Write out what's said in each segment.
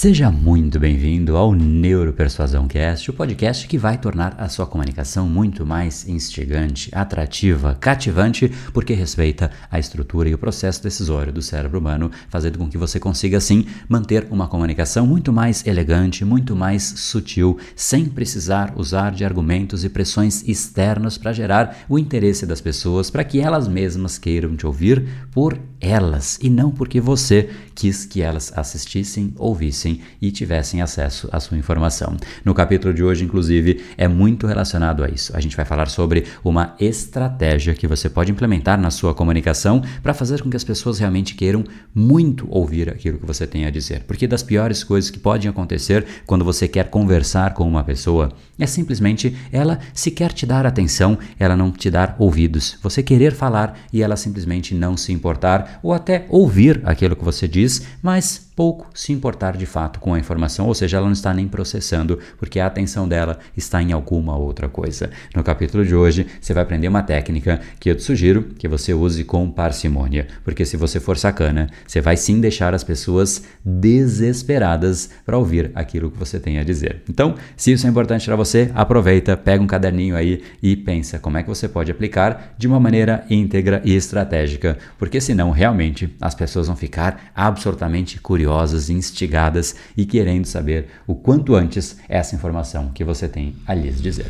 Seja muito bem-vindo ao Neuropersuasão Cast, o podcast que vai tornar a sua comunicação muito mais instigante, atrativa, cativante, porque respeita a estrutura e o processo decisório do cérebro humano, fazendo com que você consiga, assim, manter uma comunicação muito mais elegante, muito mais sutil, sem precisar usar de argumentos e pressões externas para gerar o interesse das pessoas, para que elas mesmas queiram te ouvir por elas e não porque você quis que elas assistissem, ouvissem e tivessem acesso à sua informação. No capítulo de hoje, inclusive, é muito relacionado a isso. A gente vai falar sobre uma estratégia que você pode implementar na sua comunicação para fazer com que as pessoas realmente queiram muito ouvir aquilo que você tem a dizer. Porque das piores coisas que podem acontecer quando você quer conversar com uma pessoa é simplesmente ela se quer te dar atenção, ela não te dar ouvidos. Você querer falar e ela simplesmente não se importar ou até ouvir aquilo que você diz, mas pouco se importar de fato com a informação, ou seja, ela não está nem processando, porque a atenção dela está em alguma outra coisa. No capítulo de hoje, você vai aprender uma técnica que eu te sugiro que você use com parcimônia, porque se você for sacana, você vai sim deixar as pessoas desesperadas para ouvir aquilo que você tem a dizer. Então, se isso é importante para você, aproveita, pega um caderninho aí e pensa como é que você pode aplicar de uma maneira íntegra e estratégica, porque senão realmente as pessoas vão ficar absolutamente curiosas curiosas, instigadas e querendo saber o quanto antes essa informação que você tem a lhes dizer.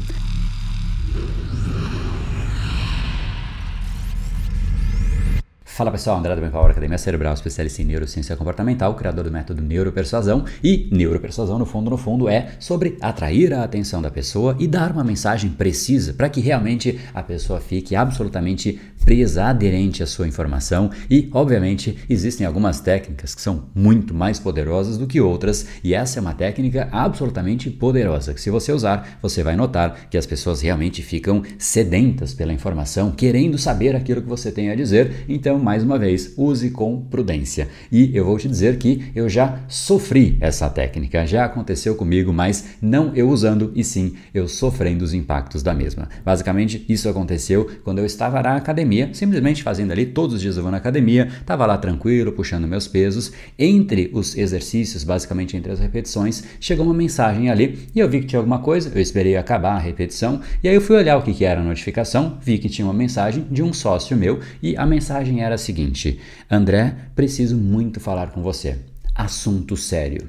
Fala pessoal, André do Power Academia Cerebral, especialista em neurociência comportamental, criador do método Neuropersuasão. E neuropersuasão, no fundo, no fundo, é sobre atrair a atenção da pessoa e dar uma mensagem precisa para que realmente a pessoa fique absolutamente presa, aderente à sua informação. E, obviamente, existem algumas técnicas que são muito mais poderosas do que outras, e essa é uma técnica absolutamente poderosa que, se você usar, você vai notar que as pessoas realmente ficam sedentas pela informação, querendo saber aquilo que você tem a dizer. Então, mais uma vez, use com prudência. E eu vou te dizer que eu já sofri essa técnica, já aconteceu comigo, mas não eu usando, e sim eu sofrendo os impactos da mesma. Basicamente, isso aconteceu quando eu estava na academia, simplesmente fazendo ali, todos os dias eu vou na academia, estava lá tranquilo, puxando meus pesos. Entre os exercícios, basicamente entre as repetições, chegou uma mensagem ali e eu vi que tinha alguma coisa, eu esperei acabar a repetição e aí eu fui olhar o que, que era a notificação, vi que tinha uma mensagem de um sócio meu e a mensagem era seguinte: André, preciso muito falar com você. Assunto sério.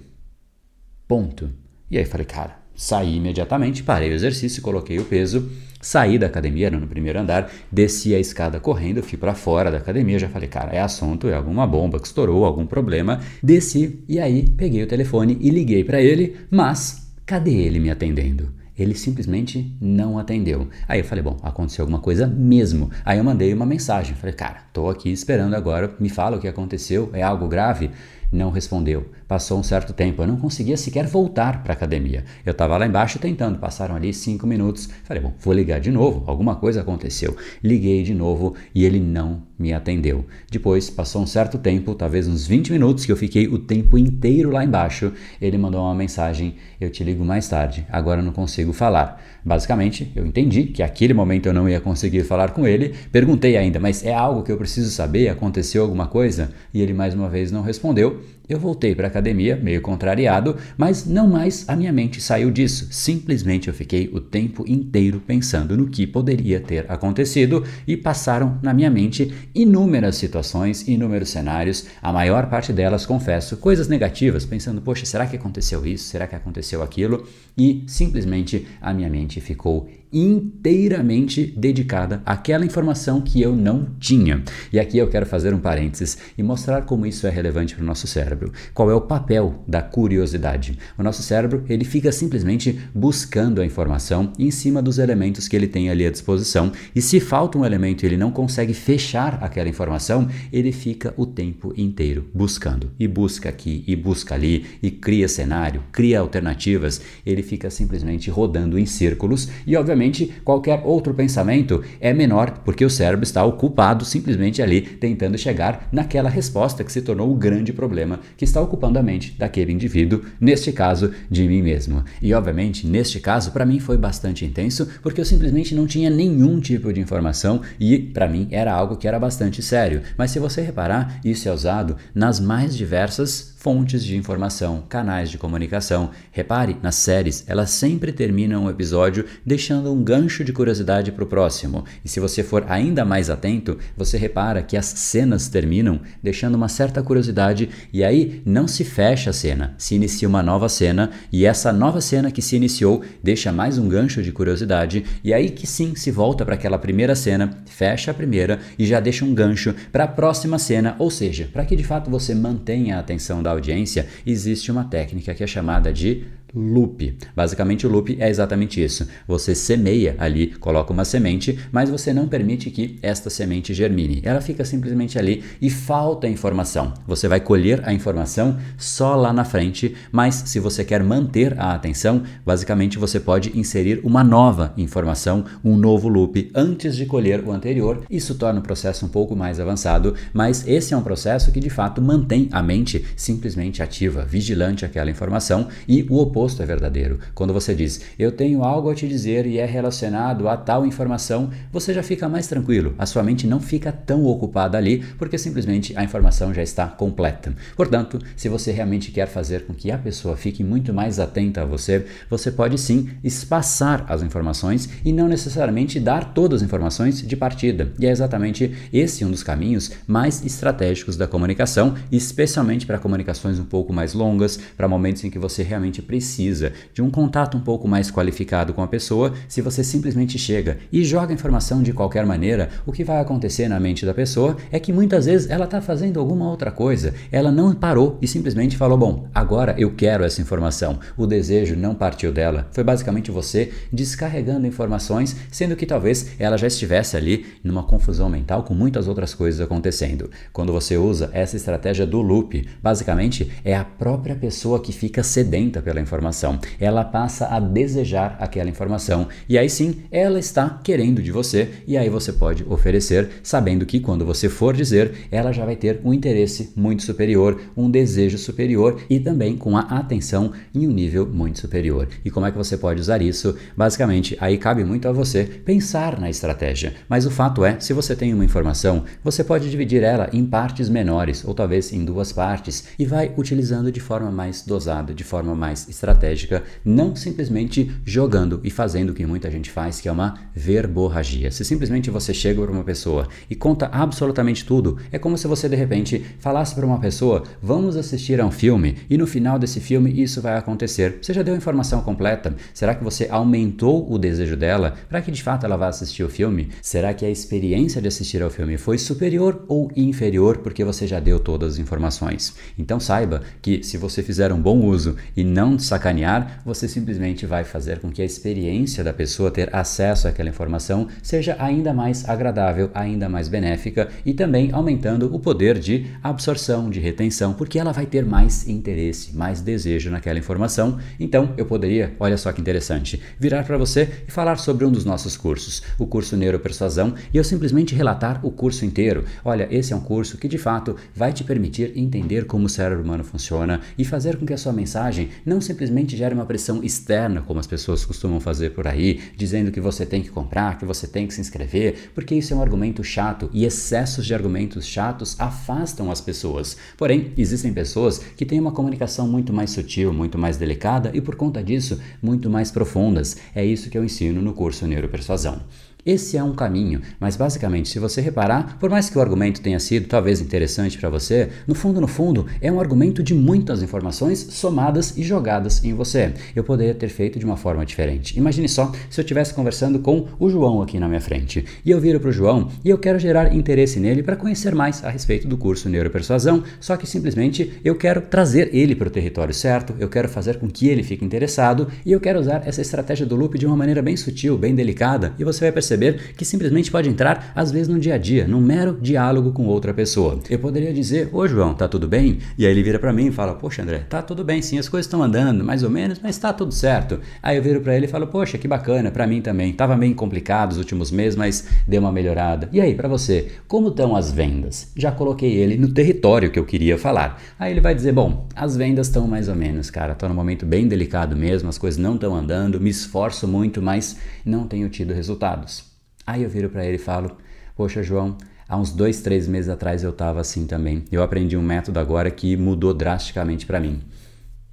Ponto. E aí falei, cara, saí imediatamente, parei o exercício, coloquei o peso, saí da academia, era no primeiro andar, desci a escada correndo, fui para fora da academia, já falei, cara, é assunto, é alguma bomba que estourou, algum problema. Desci e aí peguei o telefone e liguei para ele, mas cadê ele me atendendo? Ele simplesmente não atendeu. Aí eu falei, bom, aconteceu alguma coisa mesmo. Aí eu mandei uma mensagem. Falei, cara, tô aqui esperando agora, me fala o que aconteceu, é algo grave? Não respondeu. Passou um certo tempo, eu não conseguia sequer voltar para a academia. Eu estava lá embaixo tentando, passaram ali cinco minutos. Falei, bom, vou ligar de novo, alguma coisa aconteceu. Liguei de novo e ele não me atendeu. Depois, passou um certo tempo, talvez uns 20 minutos, que eu fiquei o tempo inteiro lá embaixo. Ele mandou uma mensagem: Eu te ligo mais tarde, agora não consigo falar. Basicamente, eu entendi que aquele momento eu não ia conseguir falar com ele. Perguntei ainda, mas é algo que eu preciso saber? Aconteceu alguma coisa? E ele mais uma vez não respondeu. Eu voltei para a academia, meio contrariado, mas não mais a minha mente saiu disso. Simplesmente eu fiquei o tempo inteiro pensando no que poderia ter acontecido e passaram na minha mente inúmeras situações, inúmeros cenários, a maior parte delas, confesso, coisas negativas, pensando, poxa, será que aconteceu isso? Será que aconteceu aquilo? E simplesmente a minha mente ficou inteiramente dedicada àquela informação que eu não tinha. E aqui eu quero fazer um parênteses e mostrar como isso é relevante para o nosso cérebro. Qual é o papel da curiosidade? O nosso cérebro, ele fica simplesmente buscando a informação em cima dos elementos que ele tem ali à disposição, e se falta um elemento e ele não consegue fechar aquela informação, ele fica o tempo inteiro buscando. E busca aqui e busca ali e cria cenário, cria alternativas, ele fica simplesmente rodando em círculos e obviamente obviamente qualquer outro pensamento é menor, porque o cérebro está ocupado simplesmente ali tentando chegar naquela resposta que se tornou o grande problema que está ocupando a mente daquele indivíduo, neste caso de mim mesmo. E obviamente, neste caso, para mim foi bastante intenso, porque eu simplesmente não tinha nenhum tipo de informação e para mim era algo que era bastante sério. Mas se você reparar, isso é usado nas mais diversas fontes de informação, canais de comunicação. Repare, nas séries, elas sempre terminam um episódio deixando um gancho de curiosidade para o próximo. E se você for ainda mais atento, você repara que as cenas terminam deixando uma certa curiosidade. E aí não se fecha a cena, se inicia uma nova cena. E essa nova cena que se iniciou deixa mais um gancho de curiosidade. E aí que sim se volta para aquela primeira cena, fecha a primeira e já deixa um gancho para a próxima cena, ou seja, para que de fato você mantenha a atenção da audiência, existe uma técnica que é chamada de loop. Basicamente, o loop é exatamente isso. Você semeia ali, coloca uma semente, mas você não permite que esta semente germine. Ela fica simplesmente ali e falta informação. Você vai colher a informação só lá na frente, mas se você quer manter a atenção, basicamente você pode inserir uma nova informação, um novo loop antes de colher o anterior. Isso torna o processo um pouco mais avançado, mas esse é um processo que de fato mantém a mente simplesmente ativa, vigilante àquela informação e o oposto oposto é verdadeiro. Quando você diz, eu tenho algo a te dizer e é relacionado a tal informação, você já fica mais tranquilo. A sua mente não fica tão ocupada ali, porque simplesmente a informação já está completa. Portanto, se você realmente quer fazer com que a pessoa fique muito mais atenta a você, você pode sim espaçar as informações e não necessariamente dar todas as informações de partida. E é exatamente esse um dos caminhos mais estratégicos da comunicação, especialmente para comunicações um pouco mais longas, para momentos em que você realmente precisa precisa de um contato um pouco mais qualificado com a pessoa, se você simplesmente chega e joga informação de qualquer maneira, o que vai acontecer na mente da pessoa é que muitas vezes ela está fazendo alguma outra coisa, ela não parou e simplesmente falou: Bom, agora eu quero essa informação. O desejo não partiu dela, foi basicamente você descarregando informações, sendo que talvez ela já estivesse ali numa confusão mental com muitas outras coisas acontecendo. Quando você usa essa estratégia do loop, basicamente é a própria pessoa que fica sedenta pela informação informação. Ela passa a desejar aquela informação e aí sim ela está querendo de você e aí você pode oferecer, sabendo que quando você for dizer, ela já vai ter um interesse muito superior, um desejo superior e também com a atenção em um nível muito superior. E como é que você pode usar isso? Basicamente, aí cabe muito a você pensar na estratégia. Mas o fato é, se você tem uma informação, você pode dividir ela em partes menores ou talvez em duas partes e vai utilizando de forma mais dosada, de forma mais estratégica estratégica, não simplesmente jogando e fazendo o que muita gente faz, que é uma verborragia. Se simplesmente você chega para uma pessoa e conta absolutamente tudo, é como se você de repente falasse para uma pessoa: "Vamos assistir a um filme" e no final desse filme isso vai acontecer. Você já deu a informação completa? Será que você aumentou o desejo dela para que de fato ela vá assistir o filme? Será que a experiência de assistir ao filme foi superior ou inferior porque você já deu todas as informações? Então saiba que se você fizer um bom uso e não sacanear, você simplesmente vai fazer com que a experiência da pessoa ter acesso àquela informação seja ainda mais agradável, ainda mais benéfica e também aumentando o poder de absorção, de retenção, porque ela vai ter mais interesse, mais desejo naquela informação. Então, eu poderia, olha só que interessante, virar para você e falar sobre um dos nossos cursos, o curso Neuropersuasão, e eu simplesmente relatar o curso inteiro. Olha, esse é um curso que de fato vai te permitir entender como o cérebro humano funciona e fazer com que a sua mensagem não simplesmente simplesmente gera uma pressão externa, como as pessoas costumam fazer por aí, dizendo que você tem que comprar, que você tem que se inscrever, porque isso é um argumento chato e excessos de argumentos chatos afastam as pessoas. Porém, existem pessoas que têm uma comunicação muito mais sutil, muito mais delicada e por conta disso, muito mais profundas. É isso que eu ensino no curso Neuropersuasão. Esse é um caminho, mas basicamente, se você reparar, por mais que o argumento tenha sido talvez interessante para você, no fundo, no fundo, é um argumento de muitas informações somadas e jogadas em você. Eu poderia ter feito de uma forma diferente. Imagine só se eu estivesse conversando com o João aqui na minha frente e eu viro para o João e eu quero gerar interesse nele para conhecer mais a respeito do curso Neuropersuasão, só que simplesmente eu quero trazer ele para o território certo, eu quero fazer com que ele fique interessado e eu quero usar essa estratégia do loop de uma maneira bem sutil, bem delicada e você vai perceber perceber que simplesmente pode entrar, às vezes, no dia a dia, num mero diálogo com outra pessoa. Eu poderia dizer, ô João, tá tudo bem? E aí ele vira para mim e fala, poxa André, tá tudo bem sim, as coisas estão andando, mais ou menos, mas tá tudo certo. Aí eu viro para ele e falo, poxa, que bacana, para mim também. Tava meio complicado os últimos meses, mas deu uma melhorada. E aí, para você, como estão as vendas? Já coloquei ele no território que eu queria falar. Aí ele vai dizer, bom, as vendas estão mais ou menos, cara, tô num momento bem delicado mesmo, as coisas não estão andando, me esforço muito, mas não tenho tido resultados. Aí eu viro para ele e falo: Poxa, João, Há uns dois, três meses atrás eu estava assim também. Eu aprendi um método agora que mudou drasticamente para mim.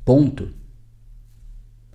Ponto.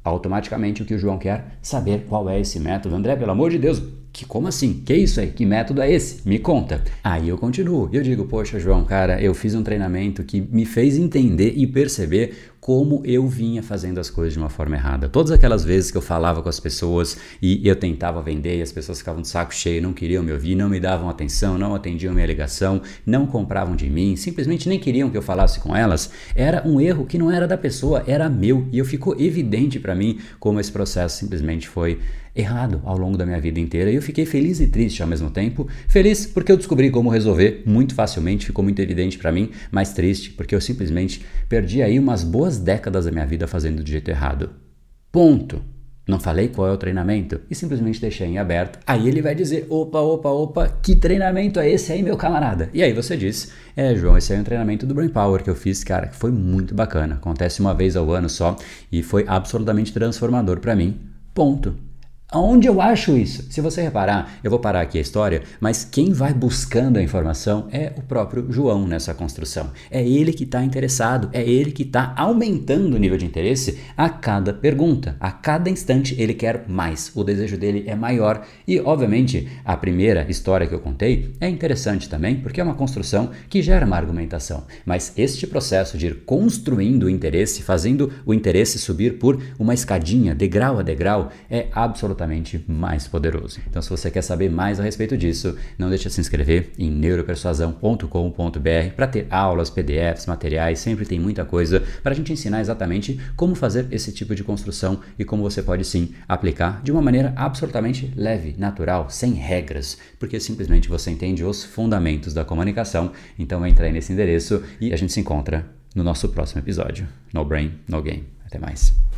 Automaticamente o que o João quer? Saber qual é esse método. André, pelo amor de Deus, que como assim? Que isso aí? Que método é esse? Me conta. Aí eu continuo. Eu digo, poxa, João, cara, eu fiz um treinamento que me fez entender e perceber como eu vinha fazendo as coisas de uma forma errada. Todas aquelas vezes que eu falava com as pessoas e eu tentava vender e as pessoas ficavam de saco cheio, não queriam me ouvir, não me davam atenção, não atendiam minha ligação, não compravam de mim, simplesmente nem queriam que eu falasse com elas, era um erro que não era da pessoa, era meu. E eu ficou evidente para mim como esse processo simplesmente foi errado ao longo da minha vida inteira e eu fiquei feliz e triste ao mesmo tempo. Feliz porque eu descobri como resolver muito facilmente, ficou muito evidente para mim, mas triste porque eu simplesmente perdi aí umas boas décadas da minha vida fazendo do jeito errado. Ponto. Não falei qual é o treinamento e simplesmente deixei em aberto. Aí ele vai dizer: opa, opa, opa, que treinamento é esse aí, meu camarada? E aí você diz: é, João, esse aí é um treinamento do Brain Power que eu fiz, cara, que foi muito bacana. Acontece uma vez ao ano só e foi absolutamente transformador para mim. Ponto. Aonde eu acho isso? Se você reparar, eu vou parar aqui a história, mas quem vai buscando a informação é o próprio João nessa construção. É ele que está interessado, é ele que está aumentando o nível de interesse a cada pergunta. A cada instante ele quer mais, o desejo dele é maior. E, obviamente, a primeira história que eu contei é interessante também, porque é uma construção que gera uma argumentação. Mas este processo de ir construindo o interesse, fazendo o interesse subir por uma escadinha, degrau a degrau, é absolutamente mais poderoso. Então, se você quer saber mais a respeito disso, não deixe de se inscrever em neuropersuasão.com.br para ter aulas, PDFs, materiais, sempre tem muita coisa para a gente ensinar exatamente como fazer esse tipo de construção e como você pode sim aplicar de uma maneira absolutamente leve, natural, sem regras, porque simplesmente você entende os fundamentos da comunicação. Então, entra aí nesse endereço e a gente se encontra no nosso próximo episódio. No Brain, No Game. Até mais.